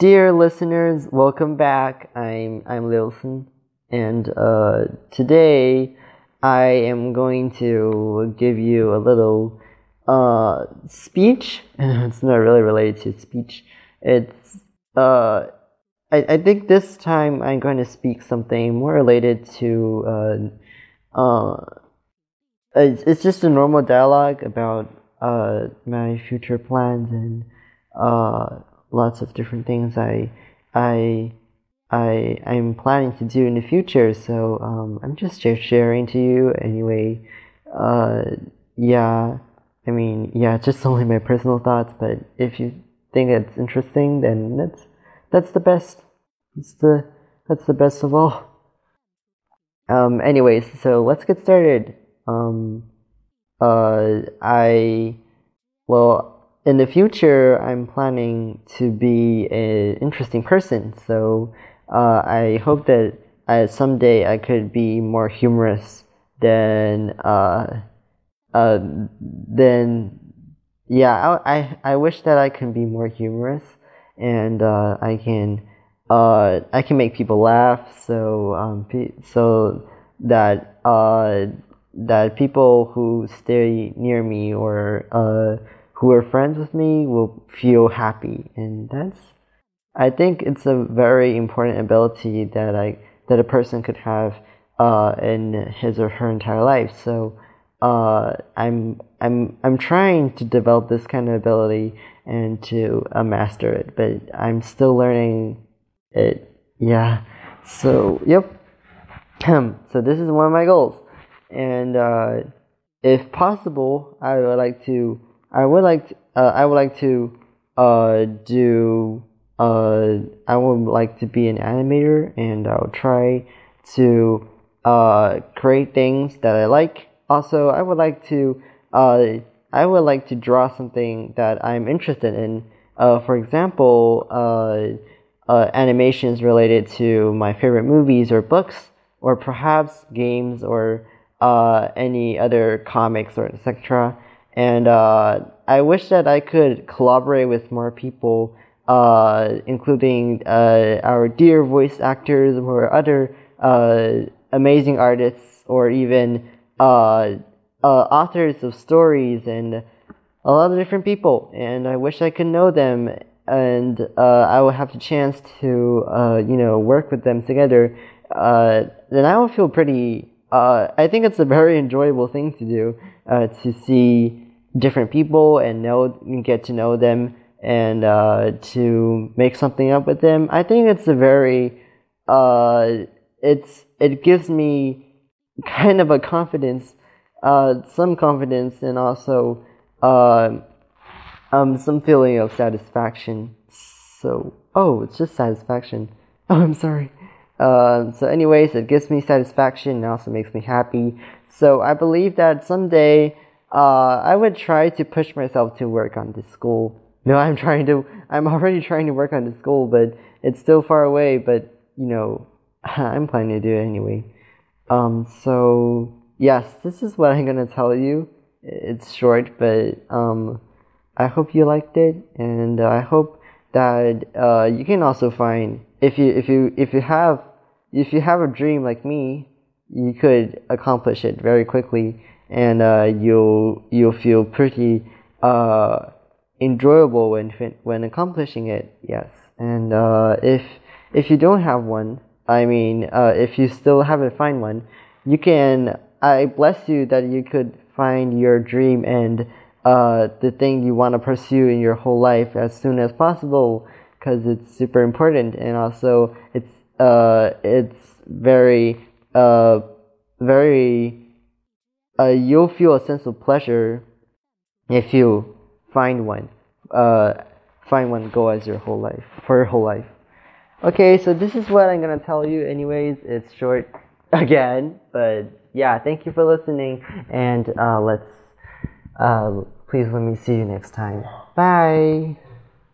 Dear listeners, welcome back. I'm I'm Lilson, and uh, today I am going to give you a little uh, speech. it's not really related to speech. It's uh, I, I think this time I'm going to speak something more related to uh, uh, it's, it's just a normal dialogue about uh, my future plans and uh, lots of different things I I I I'm planning to do in the future. So um, I'm just sharing to you anyway. Uh, yeah, I mean, yeah, just only my personal thoughts. But if you think it's interesting, then that's that's the best. That's the that's the best of all. Um, anyways, so let's get started. Um, uh, I well in the future, I'm planning to be an interesting person. So uh, I hope that I, someday I could be more humorous than uh, uh, than yeah. I, I I wish that I can be more humorous and uh, I can uh, I can make people laugh. So um, so that uh, that people who stay near me or uh, who are friends with me will feel happy and that's I think it's a very important ability that I that a person could have uh, in his or her entire life. So uh, I'm I'm I'm trying to develop this kind of ability and to uh, master it, but I'm still learning it. Yeah. So yep. so this is one of my goals, and uh, if possible, I would like to I would like to, uh, I would like to uh, do uh, I would like to be an animator and I'll try to uh, create things that I like. Also, I would like to uh, I would like to draw something that I'm interested in. Uh, for example, uh, uh, animations related to my favorite movies or books, or perhaps games or uh, any other comics or etc and uh, I wish that I could collaborate with more people, uh, including uh, our dear voice actors or other uh, amazing artists, or even uh, uh, authors of stories and a lot of different people. And I wish I could know them, and I will have the chance to, you know, work with them together. then I will feel pretty. I think it's a very enjoyable thing to do uh, to see different people and know get to know them and uh, to make something up with them. I think it's a very uh, it's it gives me kind of a confidence, uh, some confidence, and also uh, um, some feeling of satisfaction. So oh, it's just satisfaction. Oh, I'm sorry. Uh, so, anyways, it gives me satisfaction and also makes me happy. So, I believe that someday uh, I would try to push myself to work on this school. No, I'm trying to, I'm already trying to work on this school, but it's still far away, but, you know, I'm planning to do it anyway. Um, so, yes, this is what I'm gonna tell you. It's short, but, um, I hope you liked it, and I hope that, uh, you can also find, if you, if you, if you have, if you have a dream like me, you could accomplish it very quickly and uh, you'll you'll feel pretty uh, enjoyable when when accomplishing it. Yes, and uh, if if you don't have one, I mean, uh, if you still haven't find one, you can. I bless you that you could find your dream and uh, the thing you want to pursue in your whole life as soon as possible because it's super important and also it's uh, it's very uh, very uh, you'll feel a sense of pleasure if you find one. Uh, find one goal as your whole life for your whole life. Okay, so this is what I'm gonna tell you. Anyways, it's short again, but yeah, thank you for listening, and uh, let's uh, please let me see you next time. Bye.